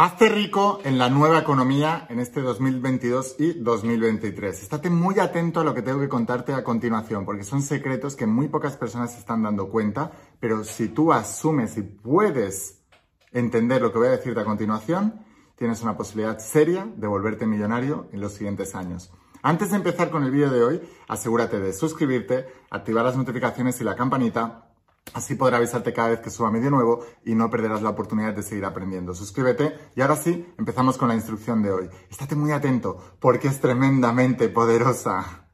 Hazte rico en la nueva economía en este 2022 y 2023. Estate muy atento a lo que tengo que contarte a continuación, porque son secretos que muy pocas personas se están dando cuenta, pero si tú asumes y puedes entender lo que voy a decirte a continuación, tienes una posibilidad seria de volverte millonario en los siguientes años. Antes de empezar con el vídeo de hoy, asegúrate de suscribirte, activar las notificaciones y la campanita Así podrá avisarte cada vez que suba vídeo nuevo y no perderás la oportunidad de seguir aprendiendo. Suscríbete y ahora sí, empezamos con la instrucción de hoy. Estate muy atento porque es tremendamente poderosa.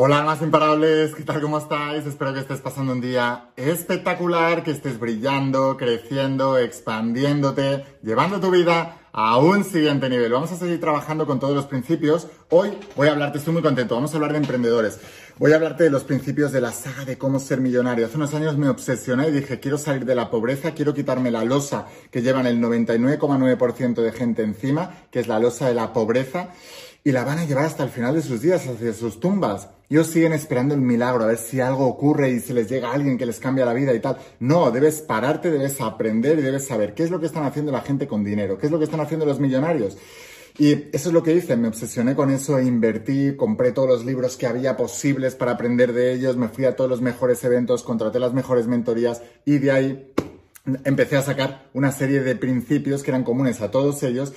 Hola, más imparables, ¿qué tal? ¿Cómo estáis? Espero que estés pasando un día espectacular, que estés brillando, creciendo, expandiéndote, llevando tu vida a un siguiente nivel. Vamos a seguir trabajando con todos los principios. Hoy voy a hablarte, estoy muy contento, vamos a hablar de emprendedores. Voy a hablarte de los principios de la saga de cómo ser millonario. Hace unos años me obsesioné y dije, quiero salir de la pobreza, quiero quitarme la losa que llevan el 99,9% de gente encima, que es la losa de la pobreza y la van a llevar hasta el final de sus días, hacia sus tumbas. Ellos siguen esperando el milagro, a ver si algo ocurre y se les llega alguien que les cambia la vida y tal. No, debes pararte, debes aprender y debes saber qué es lo que están haciendo la gente con dinero, qué es lo que están haciendo los millonarios. Y eso es lo que hice, me obsesioné con eso, invertí, compré todos los libros que había posibles para aprender de ellos, me fui a todos los mejores eventos, contraté las mejores mentorías y de ahí empecé a sacar una serie de principios que eran comunes a todos ellos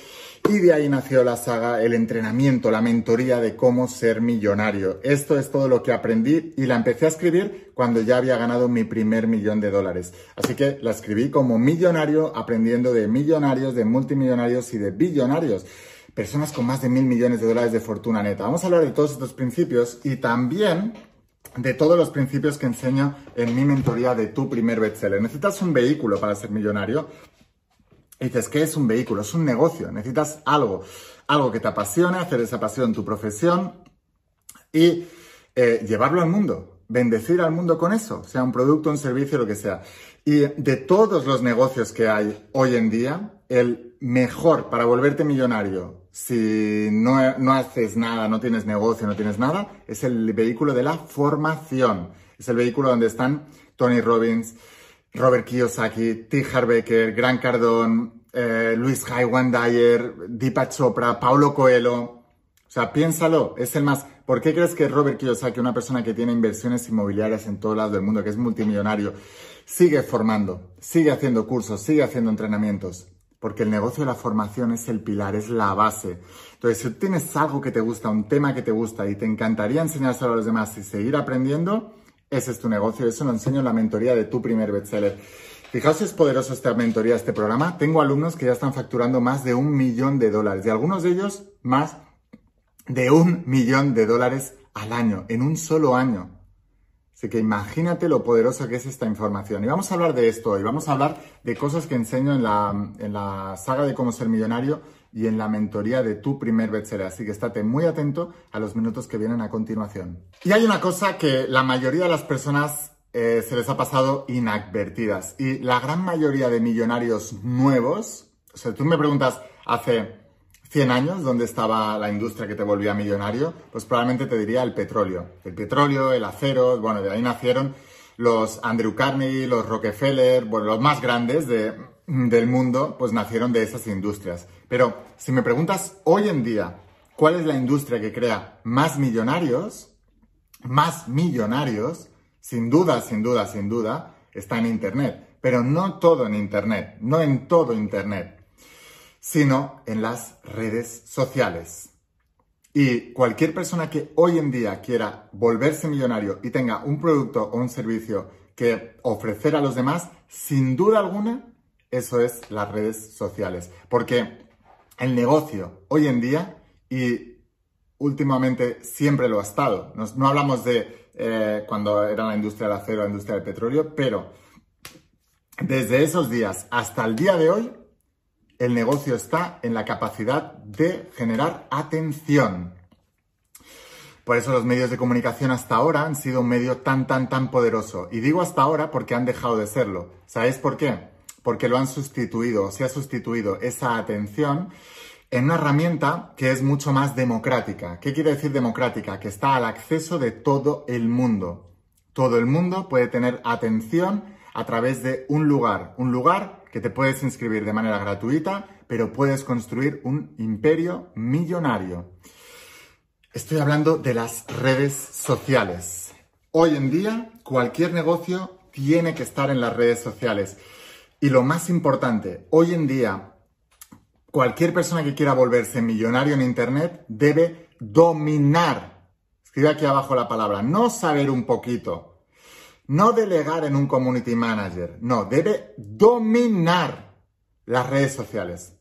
y de ahí nació la saga, el entrenamiento, la mentoría de cómo ser millonario. Esto es todo lo que aprendí y la empecé a escribir cuando ya había ganado mi primer millón de dólares. Así que la escribí como millonario, aprendiendo de millonarios, de multimillonarios y de billonarios. Personas con más de mil millones de dólares de fortuna neta. Vamos a hablar de todos estos principios y también de todos los principios que enseño en mi mentoría de tu primer bestseller. Necesitas un vehículo para ser millonario. Y dices, ¿qué es un vehículo? Es un negocio. Necesitas algo, algo que te apasione, hacer esa pasión tu profesión y eh, llevarlo al mundo, bendecir al mundo con eso, sea un producto, un servicio, lo que sea. Y de todos los negocios que hay hoy en día, el mejor para volverte millonario si no, haces nada, no tienes negocio, no tienes nada, es el vehículo de la formación. Es el vehículo donde están Tony Robbins, Robert Kiyosaki, T. Harbecker, Grant Cardone, eh, Luis Haiwan Dyer, Deepak Chopra, Paulo Coelho. O sea, piénsalo, es el más. ¿Por qué crees que Robert Kiyosaki, una persona que tiene inversiones inmobiliarias en todo lado del mundo, que es multimillonario, sigue formando, sigue haciendo cursos, sigue haciendo entrenamientos? porque el negocio de la formación es el pilar, es la base. Entonces, si tienes algo que te gusta, un tema que te gusta y te encantaría enseñárselo a los demás y seguir aprendiendo, ese es tu negocio. Eso lo enseño en la mentoría de tu primer bestseller. Fijaos si es poderoso esta mentoría, este programa. Tengo alumnos que ya están facturando más de un millón de dólares y algunos de ellos más de un millón de dólares al año, en un solo año. Así que imagínate lo poderosa que es esta información. Y vamos a hablar de esto hoy. Vamos a hablar de cosas que enseño en la, en la saga de cómo ser millonario y en la mentoría de tu primer bestseller. Así que estate muy atento a los minutos que vienen a continuación. Y hay una cosa que la mayoría de las personas eh, se les ha pasado inadvertidas. Y la gran mayoría de millonarios nuevos, o sea, tú me preguntas hace 100 años, donde estaba la industria que te volvía millonario, pues probablemente te diría el petróleo. El petróleo, el acero, bueno, de ahí nacieron los Andrew Carnegie, los Rockefeller, bueno, los más grandes del mundo, pues nacieron de esas industrias. Pero si me preguntas hoy en día, ¿cuál es la industria que crea más millonarios? Más millonarios, sin duda, sin duda, sin duda, está en Internet. Pero no todo en Internet, no en todo Internet sino en las redes sociales. Y cualquier persona que hoy en día quiera volverse millonario y tenga un producto o un servicio que ofrecer a los demás, sin duda alguna, eso es las redes sociales. Porque el negocio hoy en día, y últimamente siempre lo ha estado, no, hablamos de eh, cuando era la industria del acero, la industria del petróleo, pero desde esos días hasta el día de hoy, el negocio está en la capacidad de generar atención. Por eso los medios de comunicación hasta ahora han sido un medio tan, tan, tan poderoso. Y digo hasta ahora porque han dejado de serlo. ¿Sabéis por qué? Porque lo han sustituido, se ha sustituido esa atención en una herramienta que es mucho más democrática. ¿Qué quiere decir democrática? Que está al acceso de todo el mundo. Todo el mundo puede tener atención a través de un lugar, un lugar que te puedes inscribir de manera gratuita, pero puedes construir un imperio millonario. Estoy hablando de las redes sociales. Hoy en día, cualquier negocio tiene que estar en las redes sociales. Y lo más importante, hoy en día, cualquier persona que quiera volverse millonario en Internet debe dominar. Escribe aquí abajo la palabra, no saber un poquito, no delegar en un community manager, no, debe dominar las redes sociales.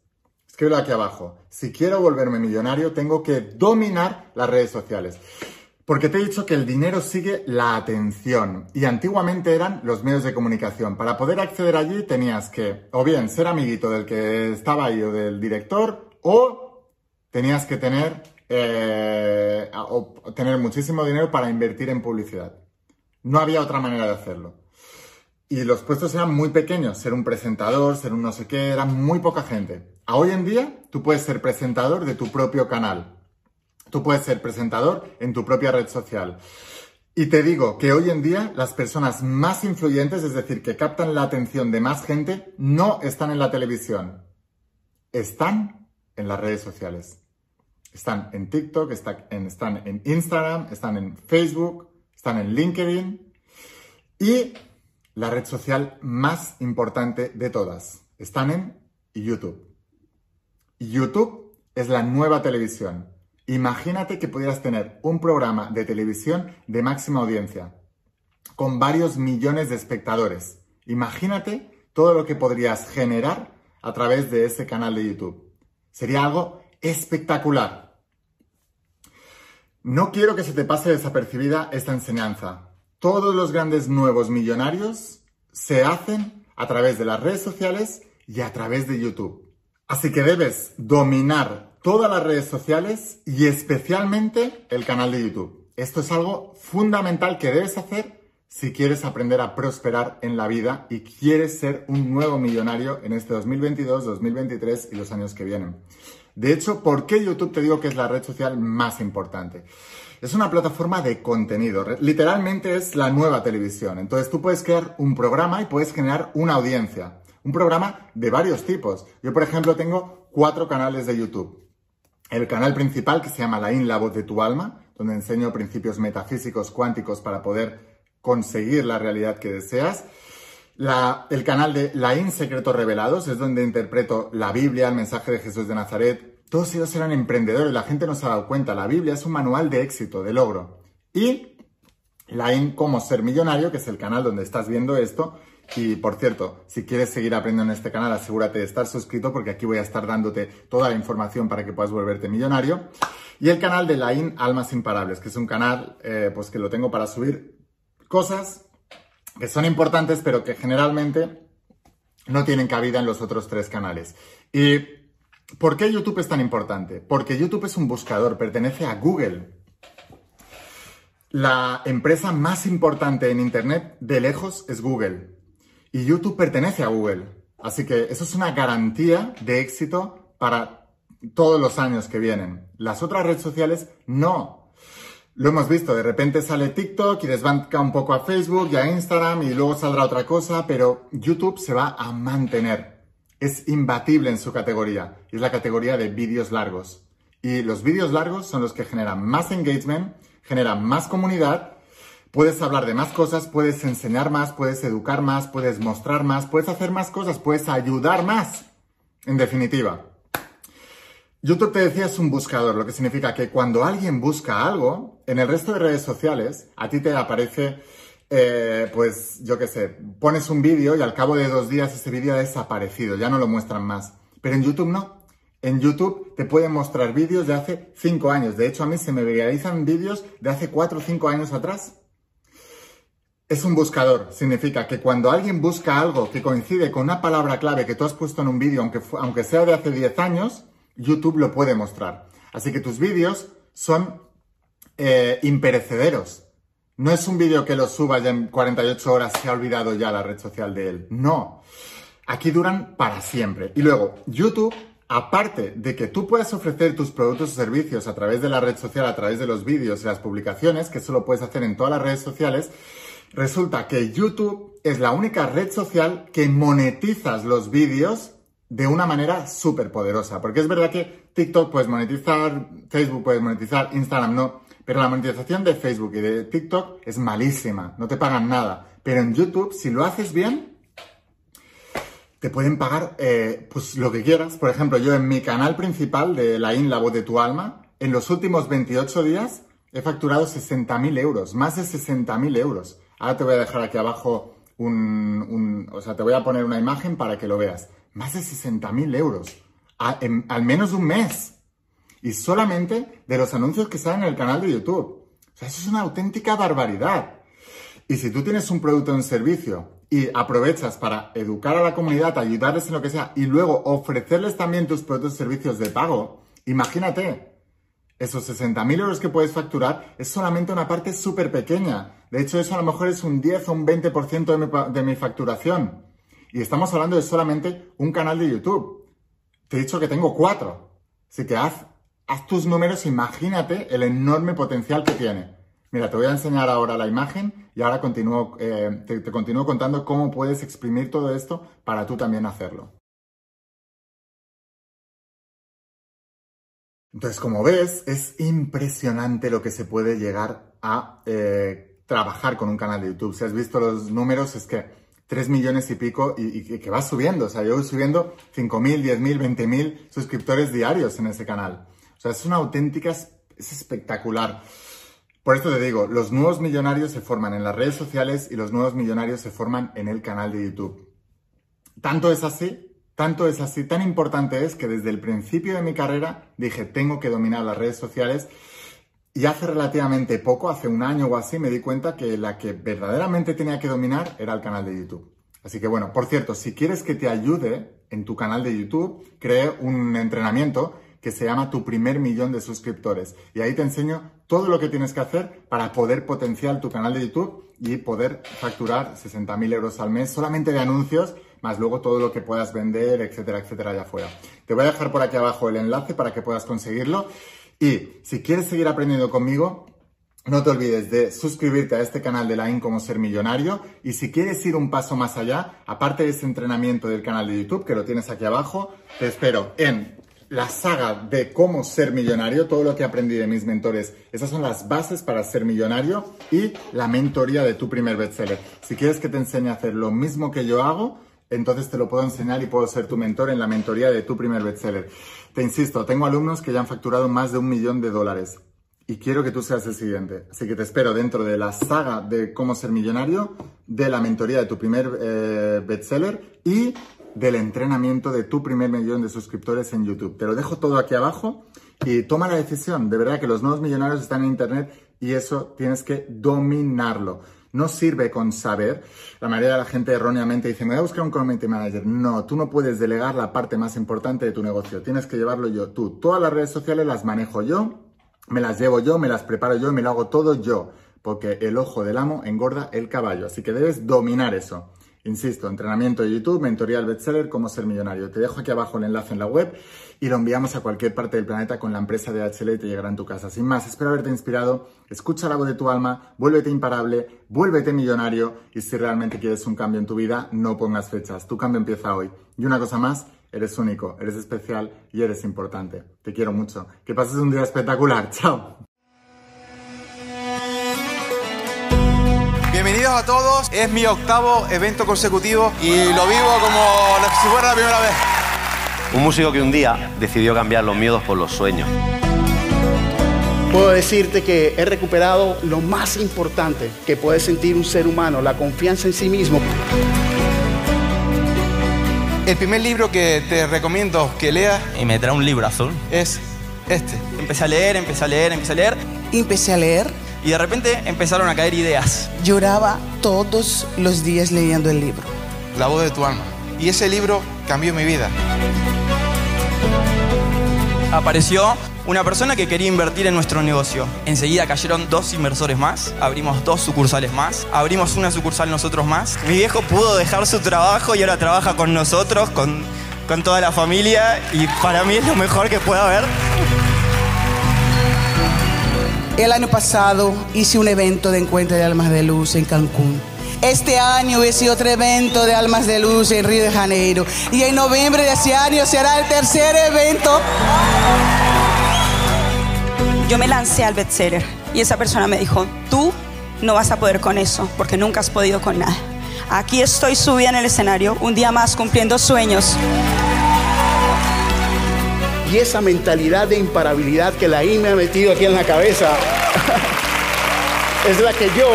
Escríbelo aquí abajo. Si quiero volverme millonario, tengo que dominar las redes sociales. Porque te he dicho que el dinero sigue la atención y antiguamente eran los medios de comunicación. Para poder acceder allí tenías que o bien ser amiguito del que estaba ahí o del director o tenías que tener, eh, tener muchísimo dinero para invertir en publicidad. No había otra manera de hacerlo. Y los puestos eran muy pequeños, ser un presentador, ser un no sé qué, era muy poca gente. A hoy en día tú puedes ser presentador de tu propio canal. Tú puedes ser presentador en tu propia red social. Y te digo que hoy en día las personas más influyentes, es decir, que captan la atención de más gente, no están en la televisión. Están en las redes sociales. Están en TikTok, están en Instagram, están en Facebook, están en LinkedIn y la red social más importante de todas. Están en YouTube. YouTube es la nueva televisión. Imagínate que pudieras tener un programa de televisión de máxima audiencia, con varios millones de espectadores. Imagínate todo lo que podrías generar a través de ese canal de YouTube. Sería algo espectacular. No quiero que se te pase desapercibida esta enseñanza. Todos los grandes nuevos millonarios se hacen a través de las redes sociales y a través de YouTube. Así que debes dominar todas las redes sociales y especialmente el canal de YouTube. Esto es algo fundamental que debes hacer si quieres aprender a prosperar en la vida y quieres ser un nuevo millonario en este 2022, 2023 y los años que vienen. De hecho, ¿por qué YouTube te digo que es la red social más importante? Es una plataforma de contenido, literalmente es la nueva televisión. Entonces tú puedes crear un programa y puedes generar una audiencia. Un programa de varios tipos. Yo, por ejemplo, tengo cuatro canales de YouTube. El canal principal que se llama La In, la voz de tu alma, donde enseño principios metafísicos cuánticos para poder conseguir la realidad que deseas el canal de La In Secretos Revelados es donde interpreto la Biblia, el mensaje de Jesús de Nazaret. Todos ellos eran emprendedores, la gente no se ha dado cuenta. La Biblia es un manual de éxito, de logro. Y La In Cómo Ser Millonario, que es el canal donde estás viendo esto. Y por cierto, si quieres seguir aprendiendo en este canal, asegúrate de estar suscrito porque aquí voy a estar dándote toda la información para que puedas volverte millonario. Y el canal de In Almas Imparables, que es un canal eh, pues que lo tengo para subir cosas que son importantes, pero que generalmente no tienen cabida en los otros tres canales. ¿Y por qué YouTube es tan importante? Porque YouTube es un buscador, pertenece a Google. La empresa más importante en Internet de lejos es Google. Y YouTube pertenece a Google. Así que eso es una garantía de éxito para todos los años que vienen. Las otras redes sociales no. Lo hemos visto, de repente sale TikTok y desbanca un poco a Facebook y a Instagram y luego saldrá otra cosa, pero YouTube se va a mantener. Es imbatible en su categoría. Es la categoría de vídeos largos. Y los vídeos largos son los que generan más engagement, generan más comunidad, puedes hablar de más cosas, puedes enseñar más, puedes educar más, puedes mostrar más, puedes hacer más cosas, puedes ayudar más. En definitiva. YouTube te decía es un buscador, lo que significa que cuando alguien busca algo, en el resto de redes sociales, a ti te aparece, eh, pues yo qué sé, pones un vídeo y al cabo de dos días ese vídeo ha desaparecido, ya no lo muestran más. Pero en YouTube no. En YouTube te pueden mostrar vídeos de hace cinco años. De hecho, a mí se me viralizan vídeos de hace cuatro o cinco años atrás. Es un buscador. Significa que cuando alguien busca algo que coincide con una palabra clave que tú has puesto en un vídeo, aunque, aunque sea de hace diez años, YouTube lo puede mostrar. Así que tus vídeos son eh, imperecederos. No es un vídeo que lo suba ya en 48 horas se ha olvidado ya la red social de él. No. Aquí duran para siempre. Y luego, YouTube, aparte de que tú puedas ofrecer tus productos o servicios a través de la red social, a través de los vídeos y las publicaciones, que eso lo puedes hacer en todas las redes sociales, resulta que YouTube es la única red social que monetizas los vídeos de una manera súper poderosa. Porque es verdad que TikTok puedes monetizar, Facebook puedes monetizar, Instagram no. Pero la monetización de Facebook y de TikTok es malísima, no te pagan nada. Pero en YouTube, si lo haces bien, te pueden pagar eh, pues lo que quieras. Por ejemplo, yo en mi canal principal de La In, la voz de tu alma, en los últimos 28 días he facturado 60.000 euros, más de 60.000 euros. Ahora te voy a dejar aquí abajo un, o sea, te voy a poner una imagen para que lo veas. Más de 60.000 euros, al menos un mes y solamente de los anuncios que salen en el canal de YouTube. O sea, eso es una auténtica barbaridad. Y si tú tienes un producto o un servicio y aprovechas para educar a la comunidad, ayudarles en lo que sea y luego ofrecerles también tus productos y servicios de pago, imagínate, esos 60.000 euros que puedes facturar es solamente una parte súper pequeña. De hecho, eso a lo mejor es un 10 o un 20% de mi, de mi facturación. Y estamos hablando de solamente un canal de YouTube. Te he dicho que tengo cuatro. Así que haz tus números, imagínate el enorme potencial que tiene. Mira, te voy a enseñar ahora la imagen y ahora eh, te, te continúo contando cómo puedes exprimir todo esto para tú también hacerlo. Entonces, como ves, es impresionante lo que se puede llegar a eh, trabajar con un canal de YouTube. Si has visto los números, es que 3 millones y pico y, que va subiendo. O sea, yo voy subiendo 5.000, 10.000, 20.000 suscriptores diarios en ese canal. O sea, es una auténtica, es espectacular. Por esto te digo, los nuevos millonarios se forman en las redes sociales y los nuevos millonarios se forman en el canal de YouTube. Tanto es así, tanto es así, tan importante es que desde el principio de mi carrera dije, tengo que dominar las redes sociales y hace relativamente poco, hace un año o así, me di cuenta que la que verdaderamente tenía que dominar era el canal de YouTube. Así que bueno, por cierto, si quieres que te ayude en tu canal de YouTube, creé un entrenamiento que se llama Tu primer millón de suscriptores. Y ahí te enseño todo lo que tienes que hacer para poder potenciar tu canal de YouTube y poder facturar 60.000 euros al mes solamente de anuncios, más luego todo lo que puedas vender, etcétera, etcétera, allá afuera. Te voy a dejar por aquí abajo el enlace para que puedas conseguirlo. Y si quieres seguir aprendiendo conmigo, no te olvides de suscribirte a este canal de la IN como ser millonario y si quieres ir un paso más allá, aparte de ese entrenamiento del canal de YouTube que lo tienes aquí abajo, te espero en la saga de cómo ser millonario, todo lo que aprendí de mis mentores. Esas son las bases para ser millonario y la mentoría de tu primer bestseller. Si quieres que te enseñe a hacer lo mismo que yo hago, entonces te lo puedo enseñar y puedo ser tu mentor en la mentoría de tu primer bestseller. Te insisto, tengo alumnos que ya han facturado más de un millón de dólares y quiero que tú seas el siguiente. Así que te espero dentro de la saga de cómo ser millonario, de la mentoría de tu primer eh, bestseller y del entrenamiento de tu primer millón de suscriptores en YouTube. Te lo dejo todo aquí abajo y toma la decisión. De verdad que los nuevos millonarios están en Internet y eso tienes que dominarlo. No sirve con saber. La mayoría de la gente erróneamente dice, me voy a buscar un community manager. No, tú no puedes delegar la parte más importante de tu negocio. Tienes que llevarlo yo. Tú, todas las redes sociales las manejo yo, me las llevo yo, me las preparo yo me lo hago todo yo. Porque el ojo del amo engorda el caballo. Así que debes dominar eso. Insisto, entrenamiento de YouTube, mentoría al bestseller, cómo ser millonario. Te dejo aquí abajo el enlace en la web y lo enviamos a cualquier parte del planeta con la empresa de HL y te llegará en tu casa. Sin más, espero haberte inspirado. Escucha la voz de tu alma, vuélvete imparable, vuélvete millonario y si realmente quieres un cambio en tu vida, no pongas fechas. Tu cambio empieza hoy. Y una cosa más, eres único, eres especial y eres importante. Te quiero mucho. Que pases un día espectacular. Chao. Bienvenidos a todos, es mi octavo evento consecutivo y lo vivo como si fuera la primera vez. Un músico que un día decidió cambiar los miedos por los sueños. Puedo decirte que he recuperado lo más importante que puede sentir un ser humano, la confianza en sí mismo. El primer libro que te recomiendo que leas y me trae un libro azul es este. Empecé a leer, empecé a leer, empecé a leer Empecé a leer, y de repente empezaron a caer ideas. lloraba todos los días leyendo el libro. La voz de tu alma. Y ese libro cambió mi vida. Apareció Una persona que quería invertir en nuestro negocio. Enseguida cayeron dos inversores más, abrimos dos sucursales más, abrimos una sucursal nosotros más. Mi viejo pudo dejar su trabajo y ahora trabaja con nosotros, con, con toda la familia y para mí es lo mejor que pueda haber. El año pasado hice un evento de encuentro de almas de luz en Cancún. Este año hice otro evento de almas de luz en Río de Janeiro. Y en noviembre de ese año será el tercer evento. Yo me lancé al bestseller y esa persona me dijo, tú no vas a poder con eso porque nunca has podido con nada. Aquí estoy subida en el escenario, un día más cumpliendo sueños. Y esa mentalidad de imparabilidad que la I me ha metido aquí en la cabeza es la que yo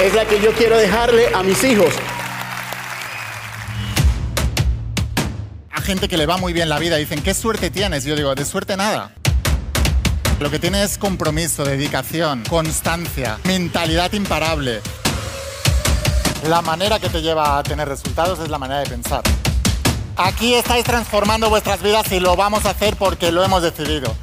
es la que yo quiero dejarle a mis hijos. A gente que le va muy bien la vida dicen, ¿qué suerte tienes? Yo digo, de suerte nada. Lo que tiene es compromiso, dedicación, constancia, mentalidad imparable. La manera que te lleva a tener resultados es la manera de pensar. Aquí estáis transformando vuestras vidas y lo vamos a hacer porque lo hemos decidido.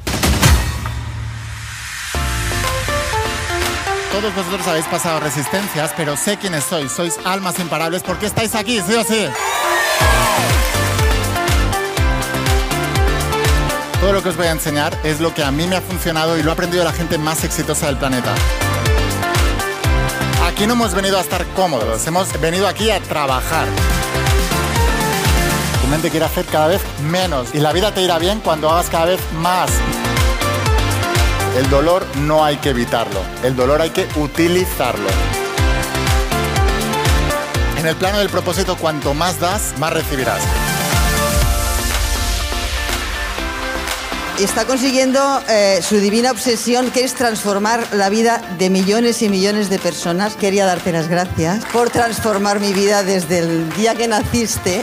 Todos vosotros habéis pasado resistencias, pero sé quiénes sois. Sois almas imparables porque estáis aquí, sí o sí. Todo lo que os voy a enseñar es lo que a mí me ha funcionado y lo ha aprendido la gente más exitosa del planeta. Aquí no hemos venido a estar cómodos, hemos venido aquí a trabajar. Mente quiere hacer cada vez menos y la vida te irá bien cuando hagas cada vez más. El dolor no hay que evitarlo, el dolor hay que utilizarlo. En el plano del propósito, cuanto más das, más recibirás. está consiguiendo eh, su divina obsesión, que es transformar la vida de millones y millones de personas. Quería darte las gracias por transformar mi vida desde el día que naciste.